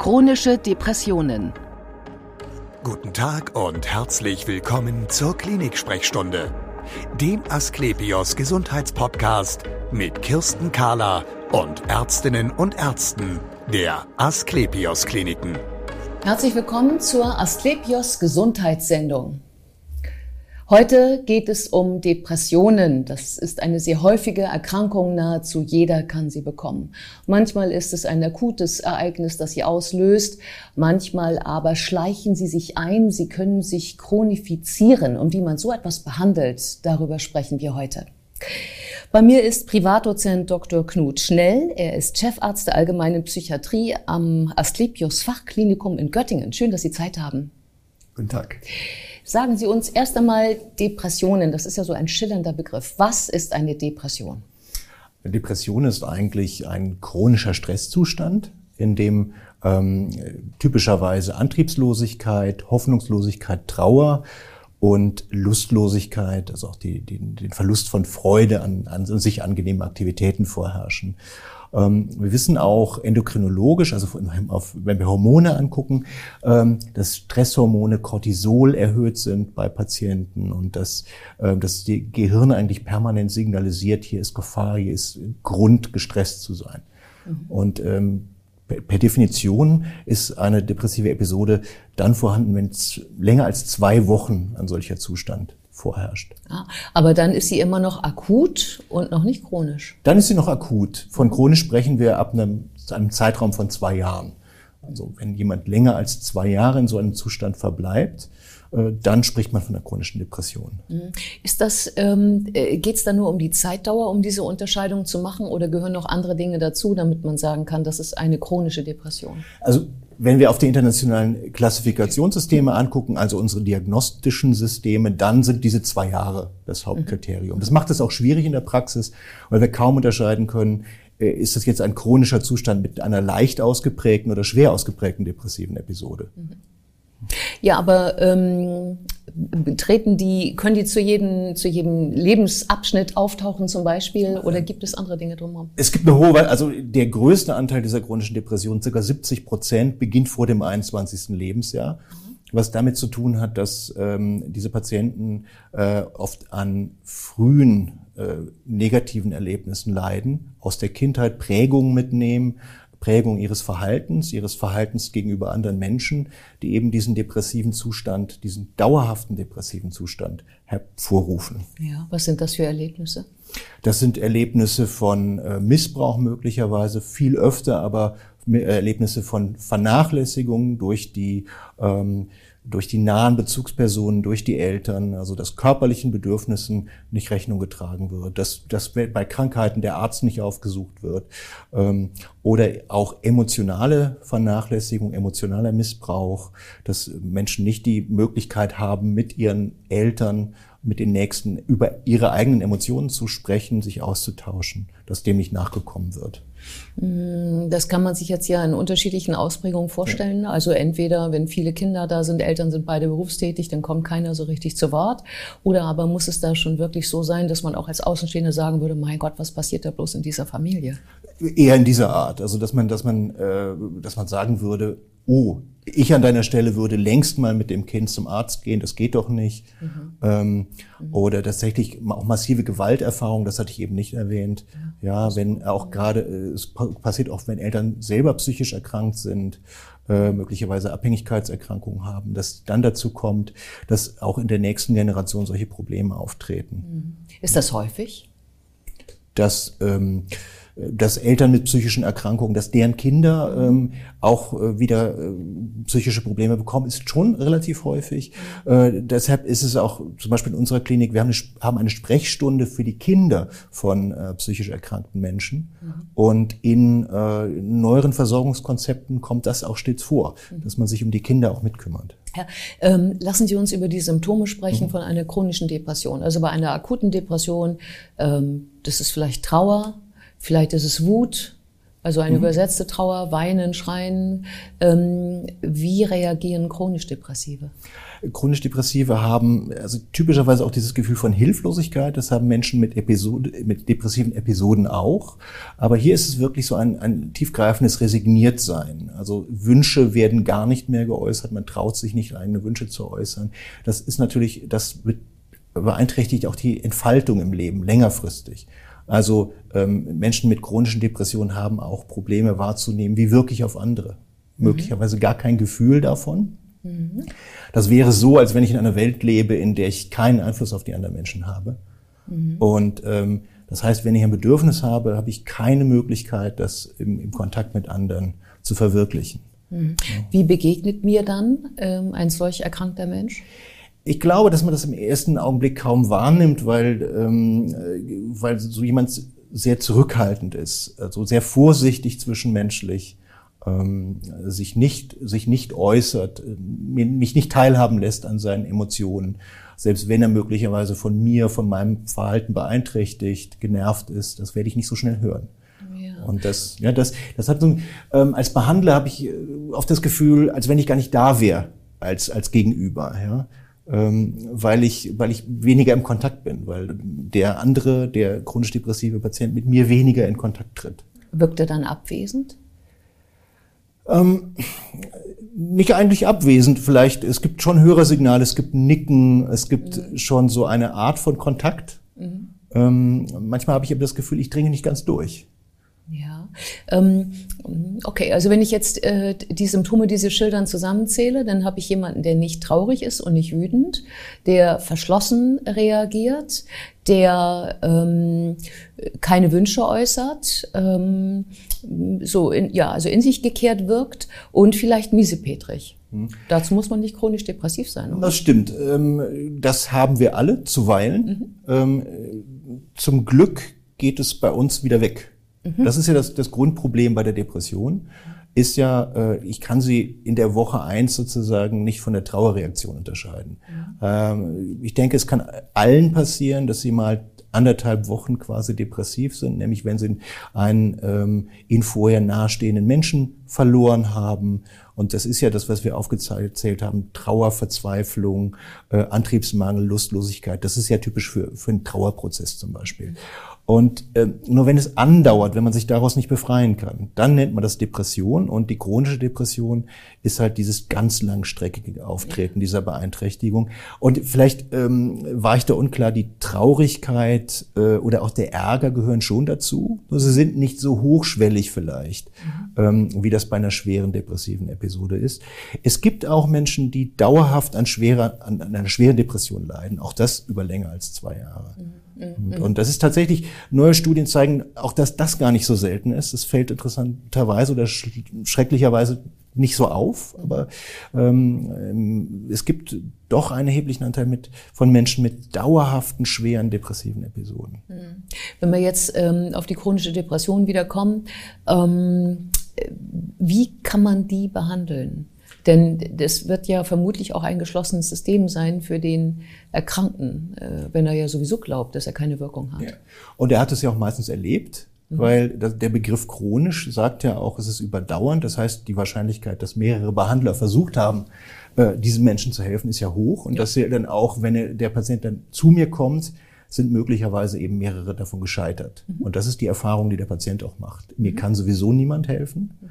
Chronische Depressionen. Guten Tag und herzlich willkommen zur Klinik-Sprechstunde, dem Asklepios Gesundheitspodcast mit Kirsten Kahler und Ärztinnen und Ärzten der Asklepios Kliniken. Herzlich willkommen zur Asklepios Gesundheitssendung. Heute geht es um Depressionen. Das ist eine sehr häufige Erkrankung. Nahezu jeder kann sie bekommen. Manchmal ist es ein akutes Ereignis, das sie auslöst. Manchmal aber schleichen sie sich ein. Sie können sich chronifizieren. Und wie man so etwas behandelt, darüber sprechen wir heute. Bei mir ist Privatdozent Dr. Knut Schnell. Er ist Chefarzt der allgemeinen Psychiatrie am Asklepios Fachklinikum in Göttingen. Schön, dass Sie Zeit haben. Guten Tag. Sagen Sie uns erst einmal Depressionen. Das ist ja so ein schillernder Begriff. Was ist eine Depression? Depression ist eigentlich ein chronischer Stresszustand, in dem ähm, typischerweise Antriebslosigkeit, Hoffnungslosigkeit, Trauer und Lustlosigkeit, also auch die, die, den Verlust von Freude an, an sich angenehmen Aktivitäten vorherrschen. Ähm, wir wissen auch endokrinologisch, also wenn wir Hormone angucken, ähm, dass Stresshormone Cortisol erhöht sind bei Patienten und dass, äh, dass die Gehirn eigentlich permanent signalisiert, hier ist Gefahr, hier ist Grund, gestresst zu sein. Mhm. Und ähm, per Definition ist eine depressive Episode dann vorhanden, wenn es länger als zwei Wochen ein solcher Zustand vorherrscht. Ah, aber dann ist sie immer noch akut und noch nicht chronisch. Dann ist sie noch akut. Von chronisch sprechen wir ab einem, einem Zeitraum von zwei Jahren. Also wenn jemand länger als zwei Jahre in so einem Zustand verbleibt, äh, dann spricht man von einer chronischen Depression. Mhm. Ist das, ähm, äh, geht es da nur um die Zeitdauer, um diese Unterscheidung zu machen, oder gehören noch andere Dinge dazu, damit man sagen kann, das ist eine chronische Depression? Also wenn wir auf die internationalen Klassifikationssysteme angucken, also unsere diagnostischen Systeme, dann sind diese zwei Jahre das Hauptkriterium. Das macht es auch schwierig in der Praxis, weil wir kaum unterscheiden können, äh, ist das jetzt ein chronischer Zustand mit einer leicht ausgeprägten oder schwer ausgeprägten depressiven Episode. Mhm. Ja, aber ähm, treten die, können die zu jedem, zu jedem Lebensabschnitt auftauchen zum Beispiel oder gibt es andere Dinge drumherum? Es gibt eine hohe, also der größte Anteil dieser chronischen Depression, circa 70 Prozent, beginnt vor dem 21. Lebensjahr. Mhm. Was damit zu tun hat, dass ähm, diese Patienten äh, oft an frühen äh, negativen Erlebnissen leiden, aus der Kindheit Prägungen mitnehmen, Prägung ihres Verhaltens, ihres Verhaltens gegenüber anderen Menschen, die eben diesen depressiven Zustand, diesen dauerhaften depressiven Zustand hervorrufen. Ja, was sind das für Erlebnisse? Das sind Erlebnisse von äh, Missbrauch möglicherweise, viel öfter aber Erlebnisse von Vernachlässigung durch die ähm, durch die nahen Bezugspersonen, durch die Eltern, also dass körperlichen Bedürfnissen nicht Rechnung getragen wird, dass, dass bei Krankheiten der Arzt nicht aufgesucht wird ähm, oder auch emotionale Vernachlässigung, emotionaler Missbrauch, dass Menschen nicht die Möglichkeit haben, mit ihren Eltern mit den Nächsten über ihre eigenen Emotionen zu sprechen, sich auszutauschen, dass dem nicht nachgekommen wird. Mm, das kann man sich jetzt ja in unterschiedlichen Ausprägungen vorstellen. Ja. Also entweder, wenn viele Kinder da sind, Eltern sind beide berufstätig, dann kommt keiner so richtig zu Wort. Oder aber muss es da schon wirklich so sein, dass man auch als Außenstehender sagen würde, mein Gott, was passiert da bloß in dieser Familie? Eher in dieser Art. Also dass man, dass man, äh, dass man sagen würde, oh, ich an deiner Stelle würde längst mal mit dem Kind zum Arzt gehen, das geht doch nicht. Mhm. Ähm, mhm. Oder tatsächlich auch massive Gewalterfahrung, das hatte ich eben nicht erwähnt. Ja, ja wenn auch gerade, äh, es passiert auch, wenn Eltern selber psychisch erkrankt sind, äh, möglicherweise Abhängigkeitserkrankungen haben, dass dann dazu kommt, dass auch in der nächsten Generation solche Probleme auftreten. Mhm. Ist das häufig? Dass ähm, dass Eltern mit psychischen Erkrankungen, dass deren Kinder ähm, auch äh, wieder äh, psychische Probleme bekommen, ist schon relativ häufig. Äh, deshalb ist es auch zum Beispiel in unserer Klinik, wir haben eine, haben eine Sprechstunde für die Kinder von äh, psychisch erkrankten Menschen. Mhm. Und in äh, neueren Versorgungskonzepten kommt das auch stets vor, mhm. dass man sich um die Kinder auch mitkümmert. Ja, ähm, lassen Sie uns über die Symptome sprechen mhm. von einer chronischen Depression. Also bei einer akuten Depression, ähm, das ist vielleicht Trauer, Vielleicht ist es Wut, Also eine mhm. übersetzte Trauer, Weinen, Schreien. Ähm, wie reagieren chronisch Depressive? Chronisch Depressive haben also typischerweise auch dieses Gefühl von Hilflosigkeit. Das haben Menschen mit, Episode, mit depressiven Episoden auch. Aber hier ist es wirklich so ein, ein tiefgreifendes Resigniertsein. Also Wünsche werden gar nicht mehr geäußert. Man traut sich nicht, eigene Wünsche zu äußern. Das ist natürlich, das beeinträchtigt auch die Entfaltung im Leben längerfristig. Also ähm, Menschen mit chronischen Depressionen haben auch Probleme wahrzunehmen, wie wirklich auf andere. Mhm. Möglicherweise gar kein Gefühl davon. Mhm. Das wäre so, als wenn ich in einer Welt lebe, in der ich keinen Einfluss auf die anderen Menschen habe. Mhm. Und ähm, das heißt, wenn ich ein Bedürfnis habe, habe ich keine Möglichkeit, das im, im Kontakt mit anderen zu verwirklichen. Mhm. Wie begegnet mir dann ähm, ein solch erkrankter Mensch? Ich glaube, dass man das im ersten Augenblick kaum wahrnimmt, weil, ähm, weil so jemand sehr zurückhaltend ist, also sehr vorsichtig zwischenmenschlich, ähm, sich nicht sich nicht äußert, mich nicht teilhaben lässt an seinen Emotionen, selbst wenn er möglicherweise von mir, von meinem Verhalten beeinträchtigt, genervt ist, das werde ich nicht so schnell hören. Ja. Und das, ja, das, das hat so, ähm, als Behandler habe ich äh, oft das Gefühl, als wenn ich gar nicht da wäre als als Gegenüber. Ja weil ich, weil ich weniger im Kontakt bin, weil der andere, der chronisch depressive Patient mit mir weniger in Kontakt tritt. Wirkt er dann abwesend? Ähm, nicht eigentlich abwesend, vielleicht. Es gibt schon Hörersignale, es gibt Nicken, es gibt mhm. schon so eine Art von Kontakt. Mhm. Ähm, manchmal habe ich aber das Gefühl, ich dringe nicht ganz durch. Ähm, okay, also wenn ich jetzt äh, die Symptome, die Sie schildern, zusammenzähle, dann habe ich jemanden, der nicht traurig ist und nicht wütend, der verschlossen reagiert, der ähm, keine Wünsche äußert, ähm, so in, ja, also in sich gekehrt wirkt und vielleicht miesepetrig. Hm. Dazu muss man nicht chronisch depressiv sein. Oder? Das stimmt. Ähm, das haben wir alle zuweilen. Mhm. Ähm, zum Glück geht es bei uns wieder weg. Mhm. Das ist ja das, das Grundproblem bei der Depression ist ja, äh, ich kann sie in der Woche eins sozusagen nicht von der Trauerreaktion unterscheiden. Mhm. Ähm, ich denke, es kann allen passieren, dass sie mal anderthalb Wochen quasi depressiv sind, nämlich wenn sie einen ähm, ihnen vorher nahestehenden Menschen verloren haben. Und das ist ja das, was wir aufgezählt haben, Trauer, Verzweiflung, äh, Antriebsmangel, Lustlosigkeit. Das ist ja typisch für, für einen Trauerprozess zum Beispiel. Und äh, nur wenn es andauert, wenn man sich daraus nicht befreien kann, dann nennt man das Depression. Und die chronische Depression ist halt dieses ganz langstreckige Auftreten dieser Beeinträchtigung. Und vielleicht ähm, war ich da unklar, die Traurigkeit äh, oder auch der Ärger gehören schon dazu. Nur sie sind nicht so hochschwellig vielleicht, mhm. Ähm, wie das bei einer schweren depressiven Episode ist. Es gibt auch Menschen, die dauerhaft an, schwerer, an, an einer schweren Depression leiden. Auch das über länger als zwei Jahre. Mhm. Und, mhm. und, das ist tatsächlich, neue Studien zeigen auch, dass das gar nicht so selten ist. Es fällt interessanterweise oder schrecklicherweise nicht so auf, aber ähm, es gibt doch einen erheblichen Anteil mit, von Menschen mit dauerhaften, schweren depressiven Episoden. Mhm. Wenn wir jetzt ähm, auf die chronische Depression wiederkommen, ähm, wie kann man die behandeln? Denn das wird ja vermutlich auch ein geschlossenes System sein für den Erkrankten, äh, wenn er ja sowieso glaubt, dass er keine Wirkung hat. Ja. Und er hat es ja auch meistens erlebt. Mhm. Weil der Begriff chronisch sagt ja auch, es ist überdauernd. Das heißt, die Wahrscheinlichkeit, dass mehrere Behandler versucht haben, äh, diesen Menschen zu helfen, ist ja hoch. Und ja. dass er dann auch, wenn der Patient dann zu mir kommt, sind möglicherweise eben mehrere davon gescheitert. Mhm. Und das ist die Erfahrung, die der Patient auch macht. Mir mhm. kann sowieso niemand helfen. Mhm.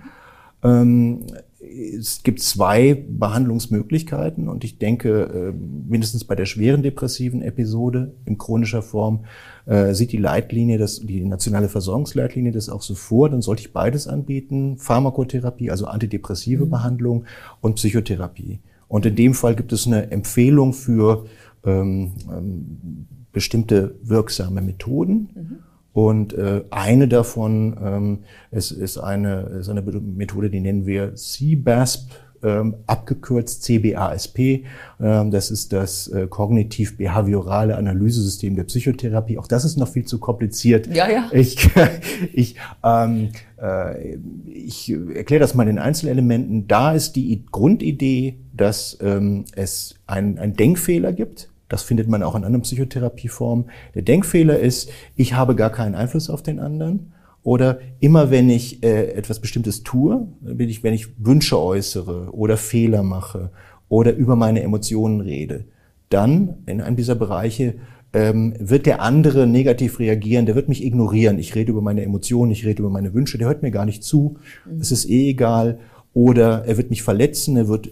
Ähm, es gibt zwei Behandlungsmöglichkeiten und ich denke, äh, mindestens bei der schweren depressiven Episode in chronischer Form äh, sieht die Leitlinie, das, die nationale Versorgungsleitlinie das auch so vor, dann sollte ich beides anbieten, Pharmakotherapie, also antidepressive mhm. Behandlung und Psychotherapie. Und in dem Fall gibt es eine Empfehlung für ähm, ähm, bestimmte wirksame Methoden. Mhm. Und äh, eine davon ähm, ist, ist, eine, ist eine Methode, die nennen wir CBASP, ähm, abgekürzt CBASP. Ähm, das ist das äh, kognitiv-behaviorale Analysesystem der Psychotherapie. Auch das ist noch viel zu kompliziert. Ja, ja. Ich, ich, ähm, äh, ich erkläre das mal in Einzelelementen. Da ist die Grundidee, dass ähm, es einen Denkfehler gibt das findet man auch in anderen Psychotherapieformen. Der Denkfehler ist, ich habe gar keinen Einfluss auf den anderen Oder immer wenn ich äh, etwas Bestimmtes tue, bin ich, wenn ich Wünsche äußere oder Fehler mache oder über meine Emotionen rede, dann in einem dieser Bereiche ähm, wird der andere negativ reagieren, der wird mich ignorieren. Ich rede über meine Emotionen, ich rede über meine Wünsche, der hört mir gar nicht zu, mhm. es ist eh egal. Oder er wird mich verletzen, er wird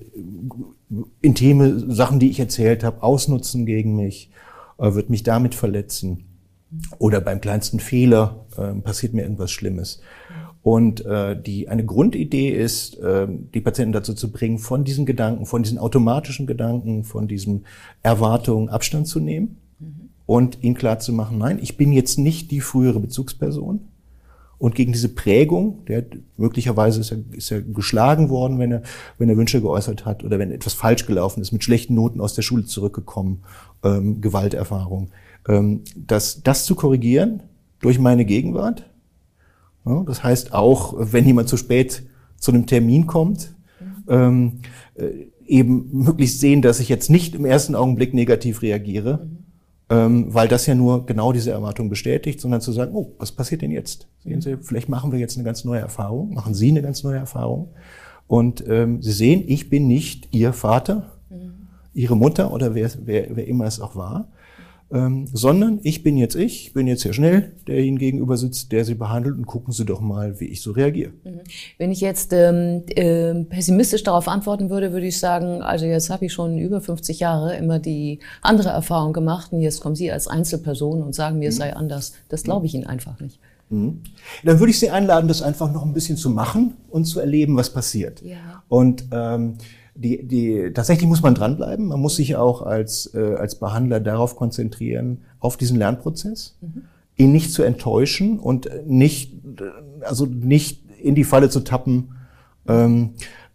intime Sachen, die ich erzählt habe, ausnutzen gegen mich, äh, wird mich damit verletzen. Oder beim kleinsten Fehler äh, passiert mir irgendwas Schlimmes. Und äh, die, eine Grundidee ist, äh, die Patienten dazu zu bringen, von diesen Gedanken, von diesen automatischen Gedanken, von diesen Erwartungen Abstand zu nehmen mhm. und ihnen klar zu machen, nein, ich bin jetzt nicht die frühere Bezugsperson. Und gegen diese Prägung, der möglicherweise ist er, ist er geschlagen worden, wenn er, wenn er Wünsche geäußert hat oder wenn etwas falsch gelaufen ist, mit schlechten Noten aus der Schule zurückgekommen, ähm, Gewalterfahrung, ähm, das, das zu korrigieren durch meine Gegenwart. Ja, das heißt auch, wenn jemand zu spät zu einem Termin kommt, ähm, äh, eben möglichst sehen, dass ich jetzt nicht im ersten Augenblick negativ reagiere, mhm. Ähm, weil das ja nur genau diese Erwartung bestätigt, sondern zu sagen, oh, was passiert denn jetzt? Sehen Sie, vielleicht machen wir jetzt eine ganz neue Erfahrung, machen Sie eine ganz neue Erfahrung. Und ähm, Sie sehen, ich bin nicht Ihr Vater, mhm. Ihre Mutter oder wer, wer, wer immer es auch war, ähm, sondern ich bin jetzt ich, bin jetzt Herr Schnell, der Ihnen gegenüber sitzt, der Sie behandelt und gucken Sie doch mal, wie ich so reagiere. Mhm. Wenn ich jetzt ähm, äh, pessimistisch darauf antworten würde, würde ich sagen, also jetzt habe ich schon über 50 Jahre immer die andere Erfahrung gemacht und jetzt kommen Sie als Einzelperson und sagen mir, es mhm. sei anders. Das glaube ich Ihnen einfach nicht. Mhm. Dann würde ich Sie einladen, das einfach noch ein bisschen zu machen und zu erleben, was passiert. Ja. Und ähm, die, die, tatsächlich muss man dranbleiben. Man muss sich auch als, äh, als Behandler darauf konzentrieren, auf diesen Lernprozess, mhm. ihn nicht zu enttäuschen und nicht, also nicht in die Falle zu tappen, ähm,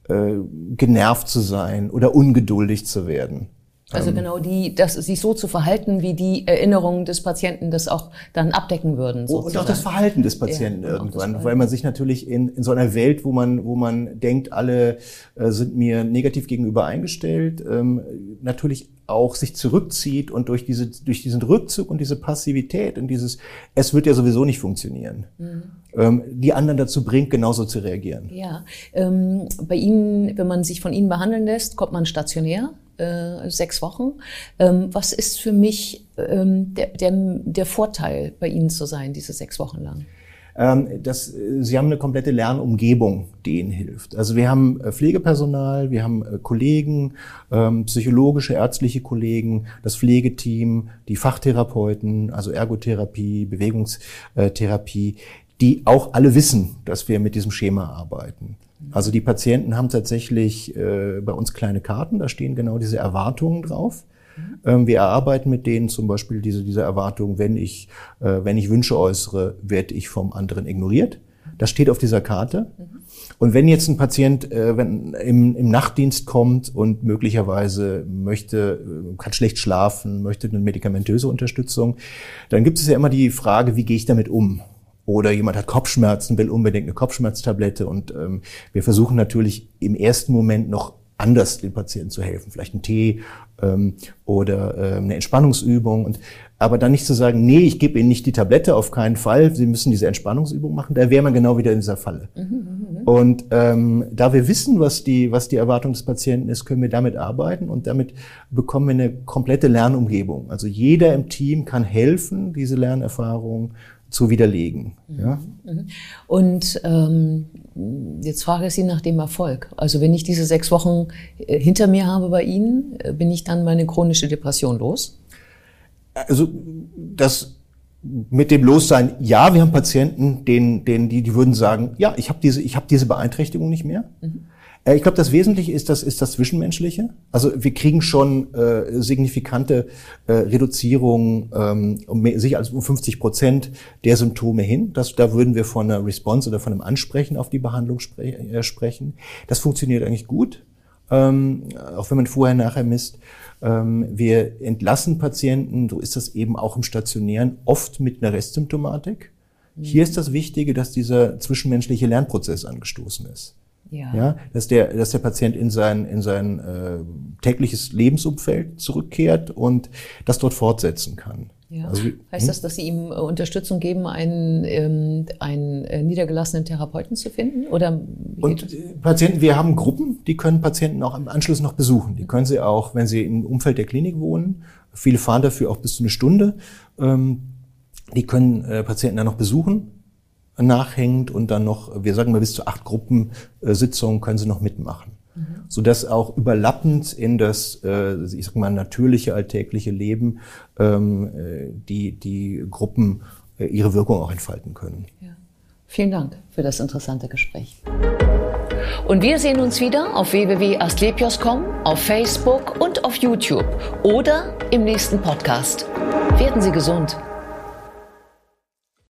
äh, genervt zu sein oder ungeduldig zu werden. Also ähm, genau die, das, sich so zu verhalten, wie die Erinnerungen des Patienten das auch dann abdecken würden. Sozusagen. Und auch das Verhalten des Patienten ja, irgendwann, weil man sich natürlich in, in so einer Welt, wo man, wo man denkt, alle äh, sind mir negativ gegenüber eingestellt, ähm, natürlich auch sich zurückzieht und durch diese, durch diesen Rückzug und diese Passivität und dieses, es wird ja sowieso nicht funktionieren. Mhm ähm, die anderen dazu bringt, genauso zu reagieren. Ja, ähm, bei Ihnen, wenn man sich von Ihnen behandeln lässt, kommt man stationär äh, sechs Wochen. Ähm, was ist für mich ähm, der, der, der Vorteil, bei Ihnen zu sein, diese sechs Wochen lang? Ähm, das, sie haben eine komplette Lernumgebung, die ihnen hilft. Also wir haben äh, Pflegepersonal, wir haben äh, Kollegen, ähm, psychologische, ärztliche Kollegen, das Pflegeteam, die Fachtherapeuten, also Ergotherapie, Bewegungstherapie, die auch alle wissen, dass wir mit diesem Schema arbeiten. Also die Patienten haben tatsächlich äh, bei uns kleine Karten, da stehen genau diese Erwartungen drauf. Mhm. Ähm, wir erarbeiten mit denen zum Beispiel diese, diese Erwartung, wenn ich, äh, wenn ich Wünsche äußere, werde ich vom anderen ignoriert. Das steht auf dieser Karte. Mhm. Und wenn jetzt ein Patient äh, wenn im, im Nachtdienst kommt und möglicherweise möchte, äh, kann schlecht schlafen, möchte eine medikamentöse Unterstützung, dann gibt es ja immer die Frage, wie gehe ich damit um? Oder jemand hat Kopfschmerzen, will unbedingt eine Kopfschmerztablette. Und ähm, wir versuchen natürlich im ersten Moment noch anders den Patienten zu helfen. Vielleicht ein Tee ähm, oder ähm, eine Entspannungsübung. Und, aber dann nicht zu sagen, nee, ich gebe Ihnen nicht die Tablette, auf keinen Fall. Sie müssen diese Entspannungsübung machen. Da wäre man genau wieder in dieser Falle. Mhm, mhm, mhm. und ähm, da wir wissen, was die, was die Erwartung des Patienten ist, können wir damit arbeiten und damit bekommen wir eine komplette Lernumgebung. Also jeder im Team kann helfen, diese Lernerfahrung zu widerlegen. Ja? Mhm. Und ähm, jetzt frage ich Sie nach dem Erfolg. Also wenn ich diese sechs Wochen äh, hinter mir habe bei Ihnen, äh, bin ich dann meine chronische Depression los? Also das mit dem Lossein, ja, wir haben Patienten, denen, denen die, die würden sagen, ja, ich habe diese, ich habe diese Beeinträchtigung nicht mehr. Mhm. Äh, ich glaube, das Wesentliche ist das, ist das Zwischenmenschliche. Also wir kriegen schon äh, signifikante äh, Reduzierungen, ähm, um sicher als um 50 Prozent der Symptome hin. Das, da würden wir von einer Response oder von einem Ansprechen auf die Behandlung spre äh, sprechen. Das funktioniert eigentlich gut, ähm, auch wenn man vorher nachher misst. Ähm, wir entlassen Patienten, so ist das eben auch im Stationären, oft mit einer Restsymptomatik. Hier ist das Wichtige, dass dieser zwischenmenschliche Lernprozess angestoßen ist. Ja. ja dass, der, dass der Patient in sein, in sein äh, tägliches Lebensumfeld zurückkehrt und das dort fortsetzen kann. Ja. Also, heißt das, dass Sie ihm äh, Unterstützung geben, einen, ähm, einen äh, niedergelassenen Therapeuten zu finden? Oder und Patienten, wir haben Gruppen, die können Patienten auch im Anschluss noch besuchen. Die können sie auch, wenn sie im Umfeld der Klinik wohnen, viele fahren dafür auch bis zu eine Stunde, ähm, die können äh, Patienten dann noch besuchen nachhängt und dann noch, wir sagen mal bis zu acht Gruppensitzungen können sie noch mitmachen. Mhm. Sodass auch überlappend in das, äh, ich sag mal, natürliche alltägliche Leben ähm, äh, die, die Gruppen äh, ihre Wirkung auch entfalten können. Ja. Vielen Dank für das interessante Gespräch. Und wir sehen uns wieder auf www.astlepios.com, auf Facebook und auf YouTube oder im nächsten Podcast. Werden Sie gesund.